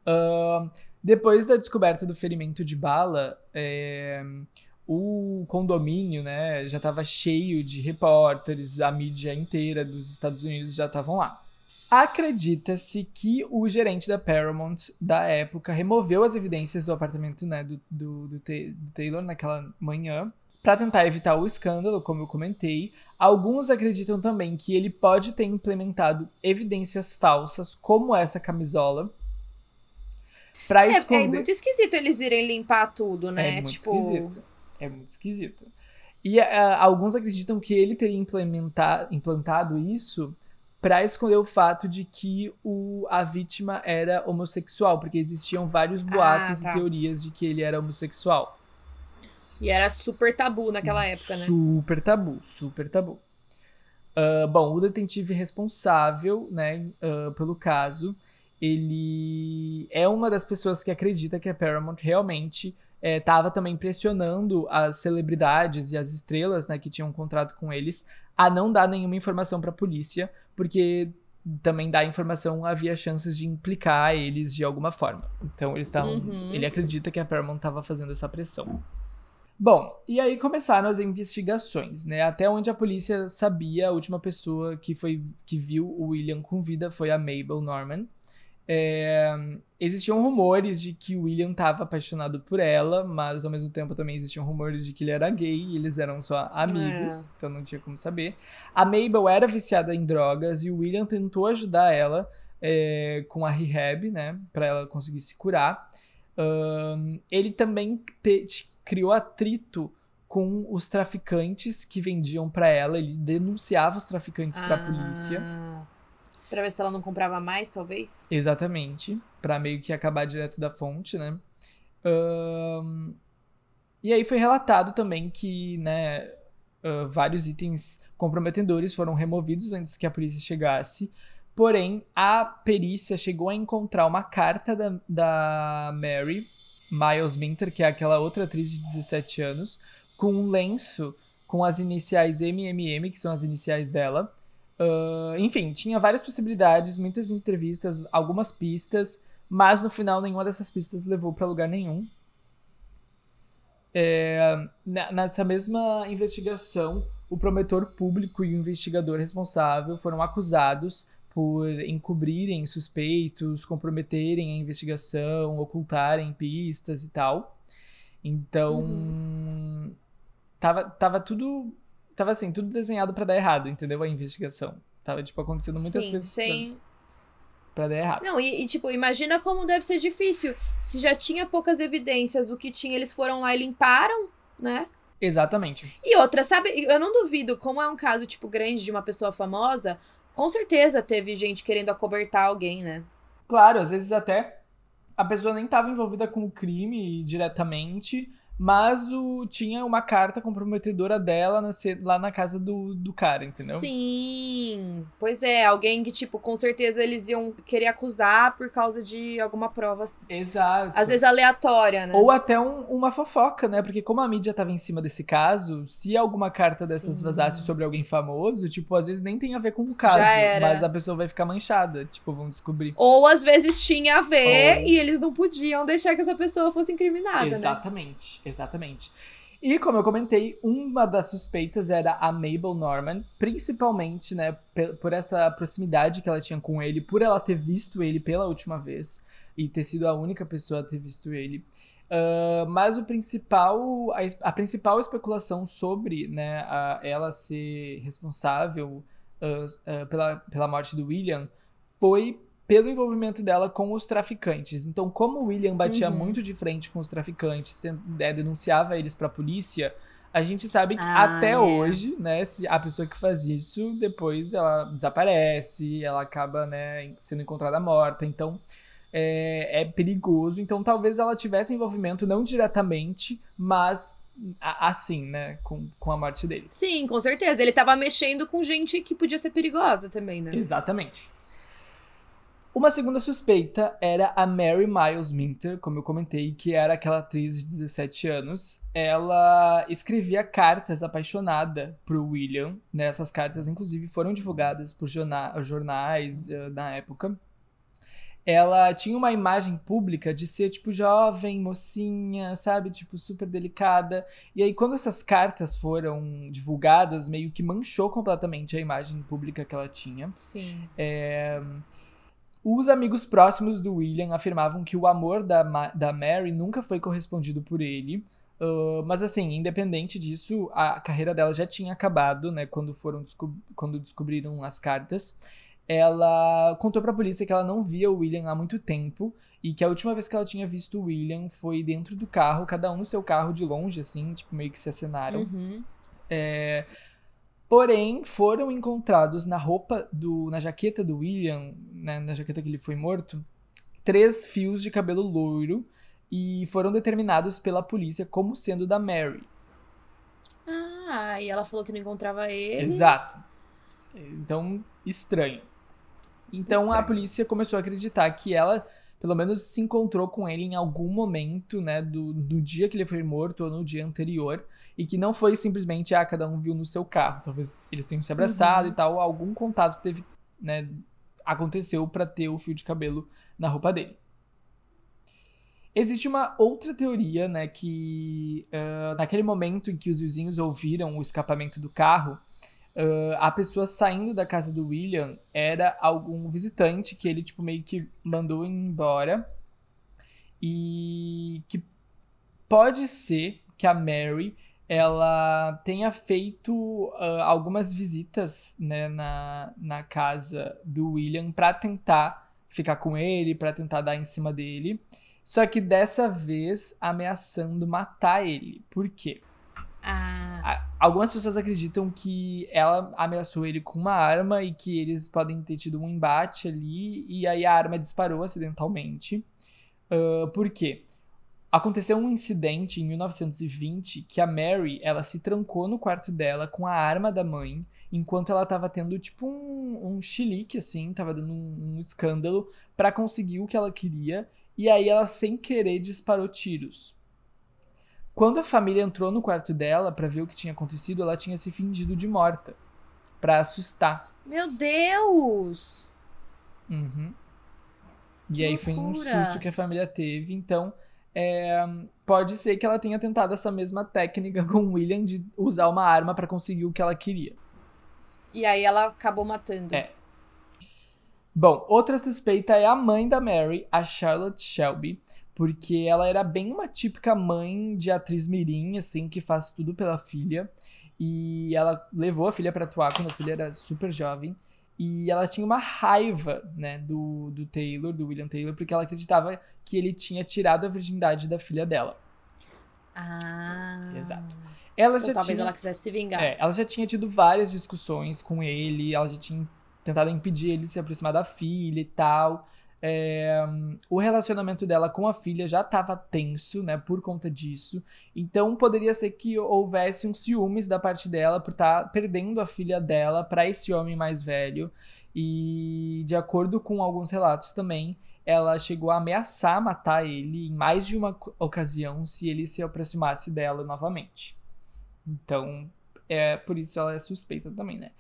Ahn, depois da descoberta do ferimento de bala, é, o condomínio, né, já estava cheio de repórteres, a mídia inteira dos Estados Unidos já estavam lá. Acredita-se que o gerente da Paramount da época removeu as evidências do apartamento né, do, do, do, do Taylor naquela manhã para tentar evitar o escândalo, como eu comentei. Alguns acreditam também que ele pode ter implementado evidências falsas, como essa camisola, para É, é esconder. muito esquisito eles irem limpar tudo, né? É muito tipo, esquisito. É muito esquisito. E ah, alguns acreditam que ele teria implantado isso para esconder o fato de que o, a vítima era homossexual, porque existiam vários boatos tá. e teorias de que ele era homossexual. E era super tabu naquela época, né? Super tabu, super tabu. Ah, bom, o detetive responsável, né, ah, pelo caso, ele é uma das pessoas que acredita que a Paramount realmente estava também pressionando as celebridades e as estrelas, né, que tinham um contrato com eles, a não dar nenhuma informação para a polícia, porque também dar informação havia chances de implicar eles de alguma forma. Então eles estavam, Uhum. ele acredita que a Paramount estava fazendo essa pressão. Bom, e aí começaram as investigações, né? Até onde a polícia sabia, a última pessoa que foi que viu o William com vida foi a Mabel Norman. É, existiam rumores de que o William estava apaixonado por ela, mas ao mesmo tempo também existiam rumores de que ele era gay e eles eram só amigos, então não tinha como saber. A Mabel era viciada em drogas e o William tentou ajudar ela é, com a rehab, né, para ela conseguir se curar. Ahn, ele também te- te- criou atrito com os traficantes que vendiam pra ela. Ele denunciava os traficantes pra polícia. Pra ver se ela não comprava mais, talvez. Exatamente. Pra meio que acabar direto da fonte, né? Ahn, e aí foi relatado também que, né, ah, vários itens comprometedores foram removidos antes que a polícia chegasse. Porém, a perícia chegou a encontrar uma carta da, da Mary Miles Minter, que é aquela outra atriz de 17 anos, com um lenço com as iniciais MMM, que são as iniciais dela. Ah, enfim, tinha várias possibilidades, muitas entrevistas, algumas pistas, mas no final nenhuma dessas pistas levou pra lugar nenhum. É, na- nessa mesma investigação, o promotor público e o investigador responsável foram acusados por encobrirem suspeitos, comprometerem a investigação, ocultarem pistas e tal. Então, tava, tava tudo. Tava assim, tudo desenhado pra dar errado, entendeu? A investigação. Tava, tipo, acontecendo muitas Sim, coisas pra- sem. pra, dar errado. Não, e, e, tipo, imagina como deve ser difícil. Se já tinha poucas evidências, o que tinha, eles foram lá e limparam, né? Exatamente. E outra, sabe, eu não duvido, como é um caso, tipo, grande de uma pessoa famosa, com certeza teve gente querendo acobertar alguém, né? Claro, às vezes até a pessoa nem estava envolvida com o crime diretamente, mas o, tinha uma carta comprometedora dela na lá na casa do, do cara, entendeu? Sim. Pois é, alguém que, tipo, com certeza eles iam querer acusar por causa de alguma prova, Exato. às vezes aleatória, né? Ou até um- uma fofoca, né? Porque como a mídia tava em cima desse caso, se alguma carta dessas Sim. vazasse sobre alguém famoso, tipo, às vezes nem tem a ver com o caso, mas a pessoa vai ficar manchada, tipo, vão descobrir. Ou às vezes tinha a ver Ou- e eles não podiam deixar que essa pessoa fosse incriminada, né? Exatamente, exatamente. E como eu comentei, uma das suspeitas era a Mabel Norman, principalmente, né, por essa proximidade que ela tinha com ele, por ela ter visto ele pela última vez e ter sido a única pessoa a ter visto ele. Ah, mas o principal, a, a principal especulação sobre, né, a- ela ser responsável ah, ah, pela, pela morte do William foi pelo envolvimento dela com os traficantes. Então, como o William batia Uhum. muito de frente com os traficantes, ten- é, denunciava eles pra polícia, a gente sabe que Ah, até é. hoje, né, se a pessoa que faz isso, depois ela desaparece, ela acaba, né, sendo encontrada morta. Então, é, é perigoso. Então, talvez ela tivesse envolvimento, não diretamente, mas a- assim, né, com, com a morte dele. Sim, com certeza. Ele tava mexendo com gente que podia ser perigosa também, né? Exatamente. Uma segunda suspeita era a Mary Miles Minter, como eu comentei, que era aquela atriz de 17 anos. Ela escrevia cartas apaixonada pro William. Né? Essas cartas, inclusive, foram divulgadas por jorna- jornais eh, na época. Ela tinha uma imagem pública de ser, tipo, jovem, mocinha, sabe? Tipo, super delicada. E aí, quando essas cartas foram divulgadas, meio que manchou completamente a imagem pública que ela tinha. Sim. É, Os amigos próximos do William afirmavam que o amor da, Ma- da Mary nunca foi correspondido por ele. Ah, mas assim, independente disso, a carreira dela já tinha acabado, né? Quando foram descob- quando descobriram as cartas. Ela contou pra polícia que ela não via o William há muito tempo e que a última vez que ela tinha visto o William foi dentro do carro, cada um no seu carro de longe, assim, tipo, meio que se acenaram. Uhum. É, porém, foram encontrados na roupa do. na jaqueta do William, né, na jaqueta que ele foi morto, três fios de cabelo loiro e foram determinados pela polícia como sendo da Mary. Ah, e ela falou que não encontrava ele. Exato. Então, estranho. Então a Estranho. polícia começou a acreditar que ela, pelo menos, se encontrou com ele em algum momento, né, do, do dia que ele foi morto ou no dia anterior, e que não foi simplesmente, ah, cada um viu no seu carro. Talvez eles tenham se abraçado Uhum. e tal, algum contato teve, né, aconteceu pra ter o fio de cabelo na roupa dele. Existe uma outra teoria, né, que ah, naquele momento em que os vizinhos ouviram o escapamento do carro, ah, a pessoa saindo da casa do William era algum visitante que ele, tipo, meio que mandou embora. E que pode ser que a Mary ela tenha feito ah, algumas visitas né, na, na casa do William pra tentar ficar com ele, pra tentar dar em cima dele. Só que dessa vez ameaçando matar ele. Por quê? Ah, Algumas pessoas acreditam que ela ameaçou ele com uma arma e que eles podem ter tido um embate ali e aí a arma disparou acidentalmente. Ah, por quê? Aconteceu um incidente em 1920 que a Mary, ela se trancou no quarto dela com a arma da mãe, enquanto ela tava tendo tipo um, um chilique, assim, tava dando um, um escândalo para conseguir o que ela queria, e aí ela sem querer disparou tiros. Quando a família entrou no quarto dela para ver o que tinha acontecido, ela tinha se fingido de morta, para assustar. Meu Deus! Uhum. E Que aí foi um loucura. susto que a família teve. Então, é, pode ser que ela tenha tentado essa mesma técnica com o William de usar uma arma pra conseguir o que ela queria. E aí ela acabou matando. É. Bom, outra suspeita é a mãe da Mary, a Charlotte Shelby, porque ela era bem uma típica mãe de atriz mirim, assim, que faz tudo pela filha. E ela levou a filha pra atuar quando a filha era super jovem. E ela tinha uma raiva, né, do, do Taylor, do William Taylor, porque ela acreditava que ele tinha tirado a virgindade da filha dela. Ah. Exato. Ela já talvez tinha... ela quisesse se vingar. É, ela já tinha tido várias discussões com ele, ela já tinha tentado impedir ele de se aproximar da filha e tal. É, o relacionamento dela com a filha já estava tenso, né, por conta disso. Então poderia ser que houvesse um ciúmes da parte dela por estar perdendo a filha dela para esse homem mais velho. E de acordo com alguns relatos também, ela chegou a ameaçar matar ele em mais de uma ocasião se ele se aproximasse dela novamente. Então, é por isso ela é suspeita também, né?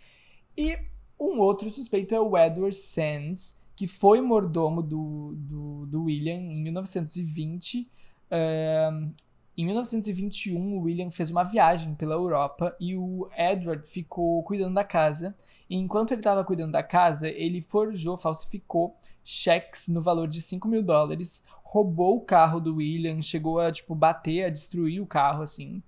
E um outro suspeito é o Edward Sands, que foi mordomo do, do, do William em 1920. Ahn, em 1921, o William fez uma viagem pela Europa e o Edward ficou cuidando da casa. E enquanto ele estava cuidando da casa, ele forjou, falsificou cheques no valor de 5 mil dólares, roubou o carro do William, chegou a, tipo, bater, a destruir o carro, assim.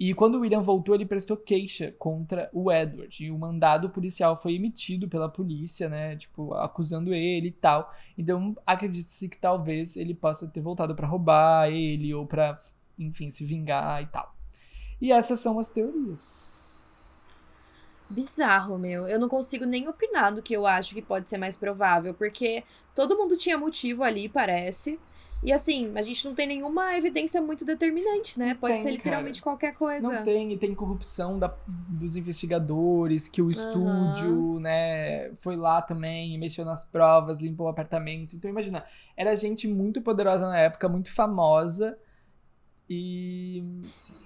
E quando o William voltou, ele prestou queixa contra o Edward. E o mandado policial foi emitido pela polícia, né? Tipo, acusando ele e tal. Então, acredita-se que talvez ele possa ter voltado pra roubar ele ou pra, enfim, se vingar e tal. E essas são as teorias. Bizarro, meu. Eu não consigo nem opinar do que eu acho que pode ser mais provável, porque todo mundo tinha motivo ali, parece. E assim, a gente não tem nenhuma evidência muito determinante, né? Pode tem, ser literalmente qualquer coisa. Não tem, e tem corrupção da- dos investigadores, que o estúdio, né, foi lá também mexeu nas provas, limpou o apartamento. Então, imagina, era gente muito poderosa na época, muito famosa. E.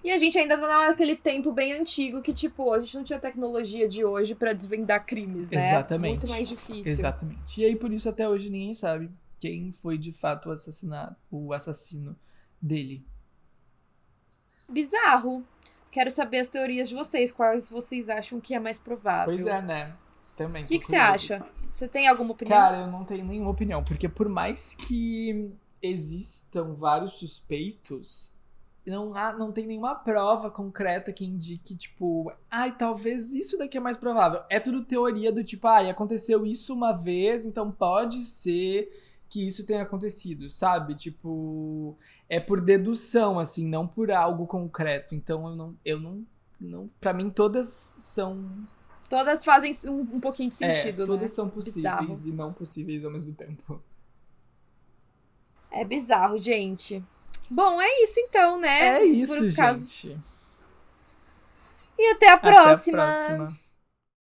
E a gente ainda tá naquele tempo bem antigo que, tipo, a gente não tinha tecnologia de hoje pra desvendar crimes, né? Exatamente. Muito mais difícil. Exatamente. E aí, por isso, até hoje ninguém sabe quem foi de fato o assassinato, o assassino dele. Bizarro. Quero saber as teorias de vocês. Quais vocês acham que é mais provável? Pois é, né? Também. O que, que você acha? Você tem alguma opinião? Cara, eu não tenho nenhuma opinião, porque por mais que existam vários suspeitos, não, há, não tem nenhuma prova concreta que indique, tipo, ai, talvez isso daqui é mais provável. É tudo teoria do tipo, ai, aconteceu isso uma vez, então pode ser que isso tenha acontecido, sabe? Tipo, é por dedução, assim, não por algo concreto. Então eu não. Eu não, não para mim, todas são Todas fazem um, um pouquinho de é, sentido, todas né? são possíveis Bizarro. e não possíveis ao mesmo tempo. É bizarro, gente. Bom, é isso então, né? É Esses isso, gente. casos. E até a Até a próxima. próxima.